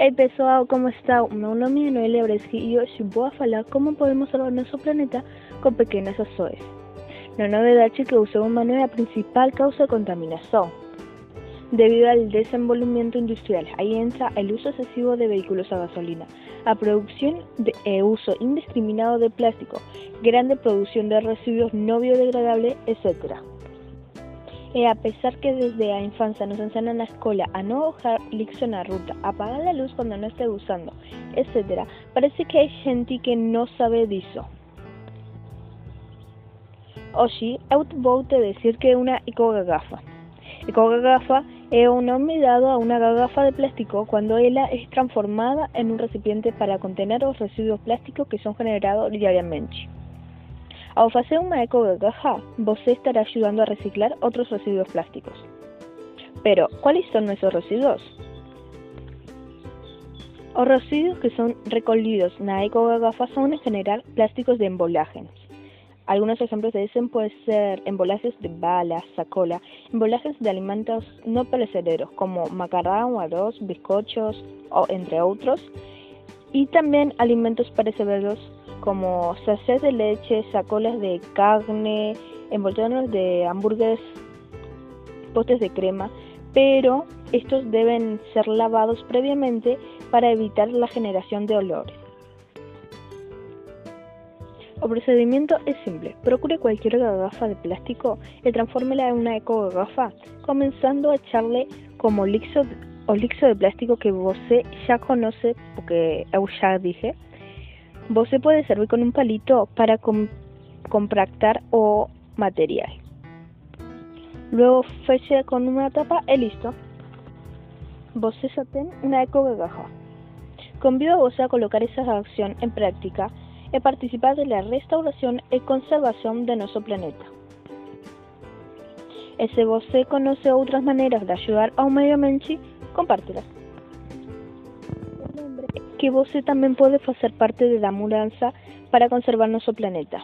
Ei pessoal, como está? Meu nome é Noelia Breschi e hoje vou falar como podemos salvar nosso planeta com pequenas ações. Na novidade que o ser humano é a principal causa de contaminação. Debido al desenvolvimiento industrial, ahí entra el uso excesivo de vehículos a gasolina, a producción de e uso indiscriminado de plástico, grande producción de residuos no biodegradables, etc. E a pesar que desde a infancia nos enseñan na escola a não dejar lixo na ruta, apagar a luz quando não esté usando, etc., parece que hai gente que não sabe disso. Hoje, eu vou te dizer que é uma ecogagafa. Ecogagafa es un nombre dado a una garrafa de plástico cuando ella es transformada en un recipiente para contener los residuos plásticos que son generados diariamente. Al hacer una eco-garrafa, você estará ayudando a reciclar otros residuos plásticos. Pero, ¿cuáles son esos residuos? Los residuos que son recolhidos na eco-garrafa son en general plásticos de embalajes, algunos ejemplos de eso pueden ser embalajes de balas, sacola, embalajes de alimentos no perecederos como macarrón, arroz, bizcochos, o entre otros, y también alimentos perecederos como sachet de leche, sacolas de carne, envoltorios de hamburgues, potes de crema, pero estos deben ser lavados previamente para evitar la generación de olores. El procedimiento es simple. Procure cualquier garrafa de plástico y transfórmela en una eco garrafa, comenzando a echarle como lixo o lixo de plástico que você ya conoce, porque eu ya dije. Você puede servir con un palito para compactar o material. Luego feche con una tapa y listo. Você ya tiene una eco garrafa. Convido a você a colocar esa acción en práctica e participar de la restauración y conservación de nuestro planeta. E se conoce outras maneiras de ajudar ao meio ambiente, compártelas. Que você também pode fazer parte da mudança para conservar nosso planeta.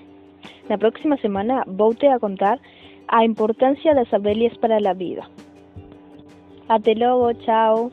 Na próxima semana vou te a contar a importância das abelhas para a vida. Até logo, tchau!